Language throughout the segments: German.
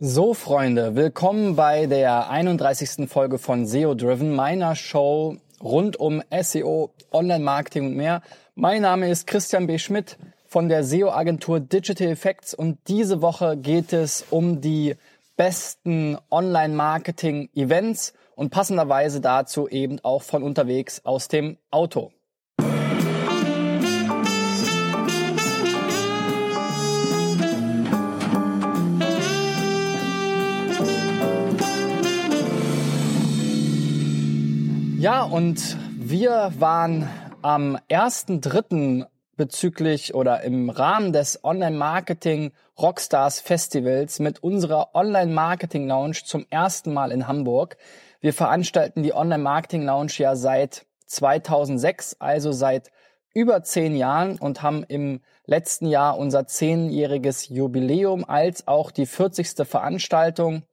So, Freunde, willkommen bei der 31. Folge von SEO Driven, meiner Show rund um SEO, Online-Marketing und mehr. Mein Name ist Christian B. Schmidt von der SEO-Agentur Digital Effects und diese Woche geht es um die besten Online-Marketing-Events und passenderweise dazu eben auch von unterwegs aus dem Auto. Ja, und wir waren am 1.3. bezüglich oder im Rahmen des Online-Marketing Rockstars Festivals mit unserer Online-Marketing Lounge zum ersten Mal in Hamburg. Wir veranstalten die Online-Marketing Lounge ja seit 2006, also seit über zehn Jahren und haben im letzten Jahr unser zehnjähriges Jubiläum als auch die 40. Veranstaltung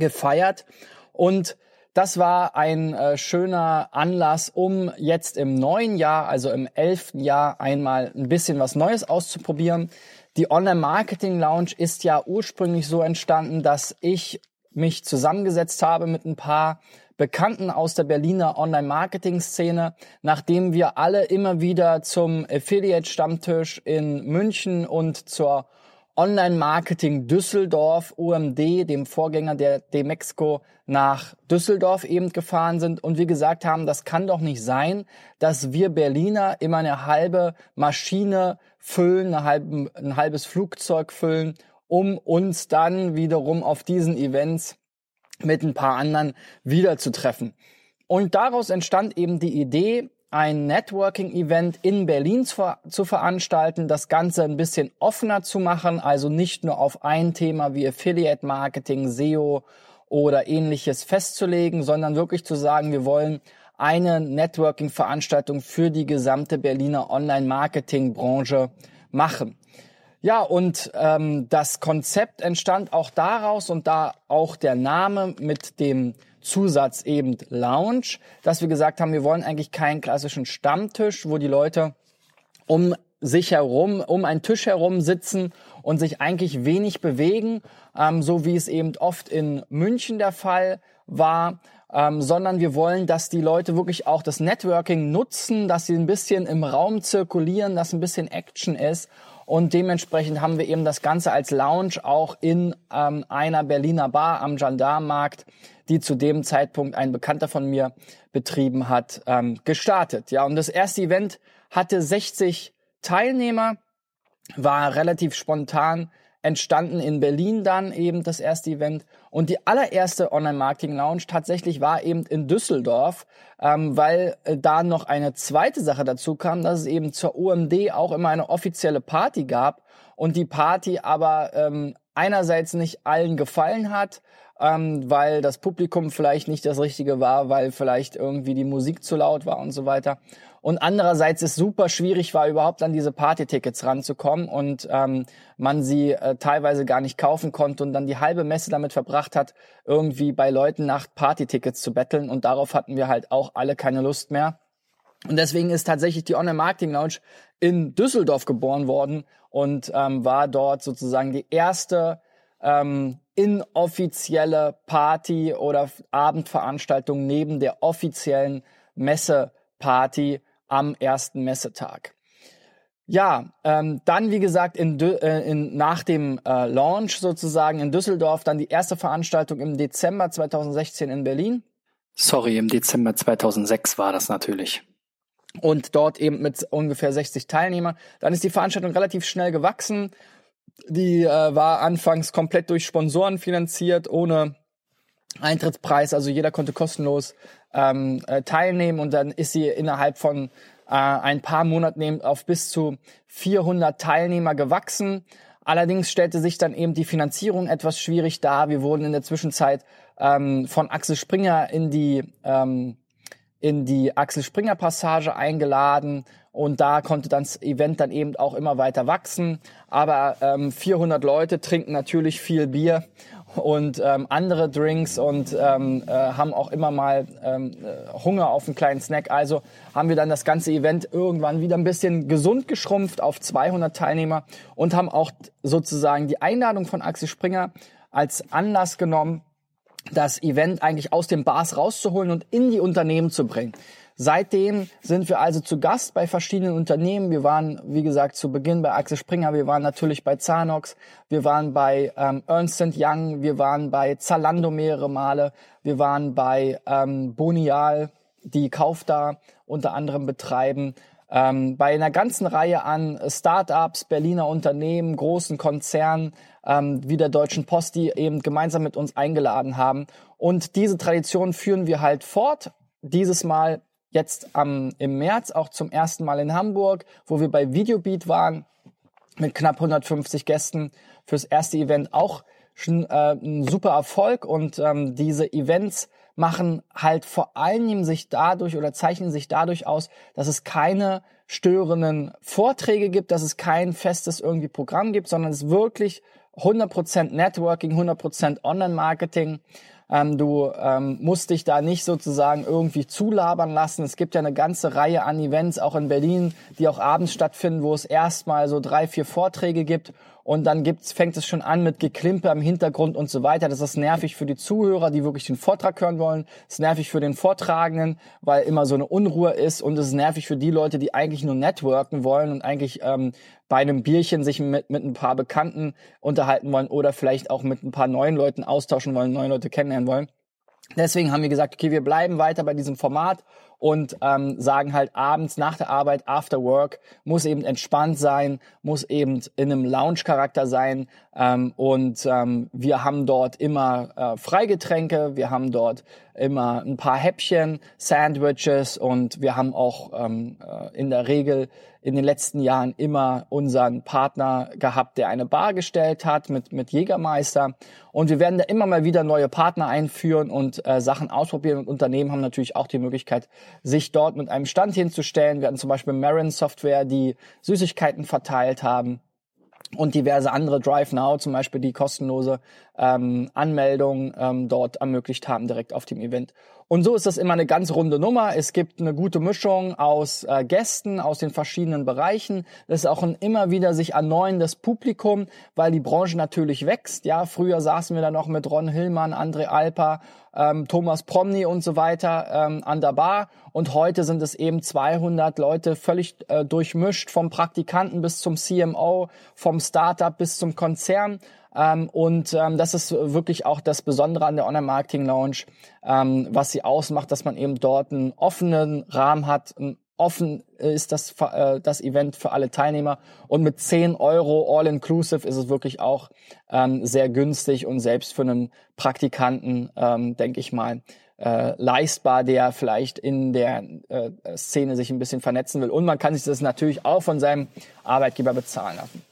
gefeiert. Und das war ein äh, schöner Anlass, um jetzt im neuen Jahr, also im elften Jahr, einmal ein bisschen was Neues auszuprobieren. Die Online Marketing Lounge ist ja ursprünglich so entstanden, dass ich mich zusammengesetzt habe mit ein paar Bekannten aus der Berliner Online-Marketing-Szene, nachdem wir alle immer wieder zum Affiliate-Stammtisch in München und zur Online-Marketing Düsseldorf, UMD, dem Vorgänger der Demexco, nach Düsseldorf eben gefahren sind und wir gesagt haben, das kann doch nicht sein, dass wir Berliner immer eine halbe Maschine füllen, halbe, ein halbes Flugzeug füllen, um uns dann wiederum auf diesen Events mit ein paar anderen wiederzutreffen. Und daraus entstand eben die Idee, ein Networking-Event in Berlin zu, zu, veranstalten, das Ganze ein bisschen offener zu machen, also nicht nur auf ein Thema wie Affiliate Marketing, SEO oder ähnliches festzulegen, sondern wirklich zu sagen, wir wollen eine Networking-Veranstaltung für die gesamte Berliner Online-Marketing-Branche machen. Ja, und ähm, das Konzept entstand auch daraus und da auch der Name mit dem Zusatz eben Lounge, dass wir gesagt haben, wir wollen eigentlich keinen klassischen Stammtisch, wo die Leute um sich herum, um einen Tisch herum sitzen und sich eigentlich wenig bewegen, ähm, so wie es eben oft in München der Fall war, ähm, sondern wir wollen, dass die Leute wirklich auch das Networking nutzen, dass sie ein bisschen im Raum zirkulieren, dass ein bisschen Action ist. Und dementsprechend haben wir eben das Ganze als Lounge auch in ähm, einer Berliner Bar am Gendarmenmarkt, die zu dem Zeitpunkt ein Bekannter von mir betrieben hat, ähm, gestartet. Ja, und das erste Event hatte 60 Teilnehmer, war relativ spontan entstanden in Berlin dann eben das erste Event. Und die allererste Online-Marketing-Lounge tatsächlich war eben in Düsseldorf, ähm, weil äh, da noch eine zweite Sache dazu kam, dass es eben zur UMD auch immer eine offizielle Party gab und die Party aber ähm, einerseits nicht allen gefallen hat, ähm, weil das Publikum vielleicht nicht das Richtige war, weil vielleicht irgendwie die Musik zu laut war und so weiter. Und andererseits ist super schwierig war, überhaupt an diese Partytickets ranzukommen und ähm, man sie äh, teilweise gar nicht kaufen konnte und dann die halbe Messe damit verbracht hat, irgendwie bei Leuten nach Partytickets zu betteln. Und darauf hatten wir halt auch alle keine Lust mehr. Und deswegen ist tatsächlich die Online Marketing Lounge in Düsseldorf geboren worden und ähm, war dort sozusagen die erste ähm, inoffizielle Party oder Abendveranstaltung neben der offiziellen Messeparty am ersten Messetag. Ja, ähm, dann wie gesagt in, äh, in, nach dem äh, Launch sozusagen in Düsseldorf dann die erste Veranstaltung im Dezember 2016 in Berlin. Sorry, im Dezember 2006 war das natürlich. Und dort eben mit ungefähr 60 Teilnehmern. Dann ist die Veranstaltung relativ schnell gewachsen. Die äh, war anfangs komplett durch Sponsoren finanziert, ohne Eintrittspreis. Also jeder konnte kostenlos ähm, äh, teilnehmen und dann ist sie innerhalb von äh, ein paar Monaten auf bis zu 400 Teilnehmer gewachsen. Allerdings stellte sich dann eben die Finanzierung etwas schwierig dar. Wir wurden in der Zwischenzeit ähm, von Axel Springer in die ähm, in die Axel Springer Passage eingeladen und da konnte das Event dann eben auch immer weiter wachsen. Aber ähm, 400 Leute trinken natürlich viel Bier und ähm, andere Drinks und ähm, äh, haben auch immer mal ähm, äh, Hunger auf einen kleinen Snack. Also haben wir dann das ganze Event irgendwann wieder ein bisschen gesund geschrumpft auf 200 Teilnehmer und haben auch sozusagen die Einladung von Axel Springer als Anlass genommen, das Event eigentlich aus den Bars rauszuholen und in die Unternehmen zu bringen. Seitdem sind wir also zu Gast bei verschiedenen Unternehmen. Wir waren, wie gesagt, zu Beginn bei Axel Springer, wir waren natürlich bei Zanox, wir waren bei ähm, Ernst Young, wir waren bei Zalando mehrere Male, wir waren bei ähm, Bonial, die Kaufda unter anderem betreiben. Ähm, bei einer ganzen Reihe an Startups, Berliner Unternehmen, großen Konzernen, ähm, wie der Deutschen Post, die eben gemeinsam mit uns eingeladen haben. Und diese Tradition führen wir halt fort. Dieses Mal jetzt am, im März auch zum ersten Mal in Hamburg, wo wir bei Videobeat waren mit knapp 150 Gästen fürs erste Event. Auch schon äh, ein super Erfolg und ähm, diese Events machen halt vor allem sich dadurch oder zeichnen sich dadurch aus, dass es keine störenden Vorträge gibt, dass es kein festes irgendwie Programm gibt, sondern es wirklich 100% Networking, 100% Online-Marketing ähm, du ähm, musst dich da nicht sozusagen irgendwie zulabern lassen. Es gibt ja eine ganze Reihe an Events, auch in Berlin, die auch abends stattfinden, wo es erstmal so drei, vier Vorträge gibt und dann gibt's, fängt es schon an mit Geklimper im Hintergrund und so weiter. Das ist nervig für die Zuhörer, die wirklich den Vortrag hören wollen. Das ist nervig für den Vortragenden, weil immer so eine Unruhe ist. Und es ist nervig für die Leute, die eigentlich nur networken wollen und eigentlich ähm, bei einem Bierchen sich mit, mit ein paar Bekannten unterhalten wollen oder vielleicht auch mit ein paar neuen Leuten austauschen wollen, neue Leute kennenlernen wollen. Deswegen haben wir gesagt, okay, wir bleiben weiter bei diesem Format und ähm, sagen halt abends nach der Arbeit, after work, muss eben entspannt sein, muss eben in einem Lounge-Charakter sein ähm, und ähm, wir haben dort immer äh, Freigetränke, wir haben dort immer ein paar Häppchen, Sandwiches und wir haben auch ähm, äh, in der Regel in den letzten Jahren immer unseren Partner gehabt, der eine Bar gestellt hat mit, mit Jägermeister. Und wir werden da immer mal wieder neue Partner einführen und äh, Sachen ausprobieren. Und Unternehmen haben natürlich auch die Möglichkeit, sich dort mit einem Stand hinzustellen. Wir hatten zum Beispiel Marin Software, die Süßigkeiten verteilt haben und diverse andere Drive Now, zum Beispiel die kostenlose ähm, Anmeldung ähm, dort ermöglicht haben, direkt auf dem Event. Und so ist das immer eine ganz runde Nummer. Es gibt eine gute Mischung aus äh, Gästen aus den verschiedenen Bereichen. Das ist auch ein immer wieder sich erneuendes Publikum, weil die Branche natürlich wächst. Ja, früher saßen wir da noch mit Ron Hillmann, André Alper, ähm, Thomas Promny und so weiter ähm, an der Bar. Und heute sind es eben 200 Leute völlig äh, durchmischt, vom Praktikanten bis zum CMO, vom Startup bis zum Konzern. Ähm, und ähm, das ist wirklich auch das Besondere an der Online-Marketing Lounge, ähm, was sie ausmacht, dass man eben dort einen offenen Rahmen hat, offen ist das, äh, das Event für alle Teilnehmer. Und mit 10 Euro All-Inclusive ist es wirklich auch ähm, sehr günstig und selbst für einen Praktikanten, ähm, denke ich mal, äh, leistbar, der vielleicht in der äh, Szene sich ein bisschen vernetzen will. Und man kann sich das natürlich auch von seinem Arbeitgeber bezahlen lassen.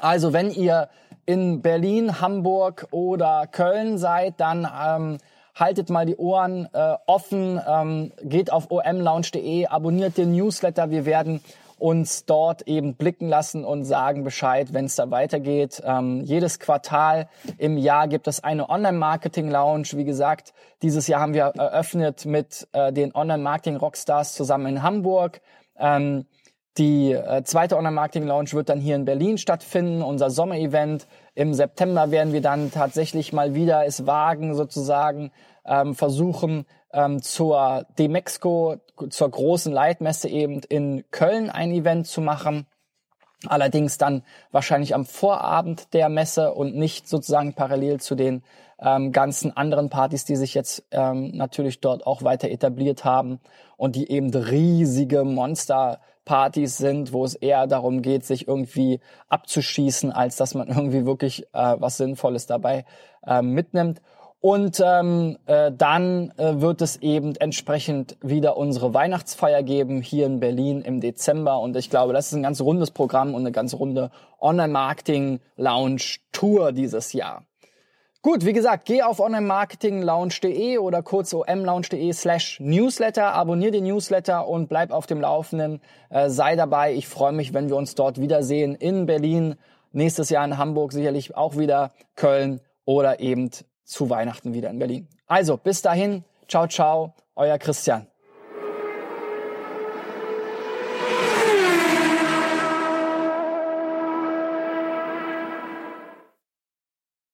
Also wenn ihr in Berlin, Hamburg oder Köln seid, dann ähm, haltet mal die Ohren äh, offen, ähm, geht auf omlounge.de, abonniert den Newsletter. Wir werden uns dort eben blicken lassen und sagen Bescheid, wenn es da weitergeht. Ähm, jedes Quartal im Jahr gibt es eine Online-Marketing-Lounge. Wie gesagt, dieses Jahr haben wir eröffnet mit äh, den Online-Marketing-Rockstars zusammen in Hamburg. Ähm, die äh, zweite Online-Marketing-Lounge wird dann hier in Berlin stattfinden, unser Sommer-Event. Im September werden wir dann tatsächlich mal wieder es wagen, sozusagen ähm, versuchen, ähm, zur Demexco, zur großen Leitmesse eben in Köln ein Event zu machen. Allerdings dann wahrscheinlich am Vorabend der Messe und nicht sozusagen parallel zu den ähm, ganzen anderen Partys, die sich jetzt ähm, natürlich dort auch weiter etabliert haben und die eben riesige Monster-Partys sind, wo es eher darum geht, sich irgendwie abzuschießen, als dass man irgendwie wirklich äh, was Sinnvolles dabei äh, mitnimmt. Und ähm, äh, dann äh, wird es eben entsprechend wieder unsere Weihnachtsfeier geben hier in Berlin im Dezember. Und ich glaube, das ist ein ganz rundes Programm und eine ganz runde Online-Marketing-Lounge-Tour dieses Jahr. Gut, wie gesagt, geh auf onlinemarketinglounge.de oder kurz omlounge.de slash newsletter, abonnier den Newsletter und bleib auf dem Laufenden, äh, sei dabei. Ich freue mich, wenn wir uns dort wiedersehen in Berlin, nächstes Jahr in Hamburg, sicherlich auch wieder Köln oder eben zu Weihnachten wieder in Berlin. Also, bis dahin, ciao, ciao, euer Christian.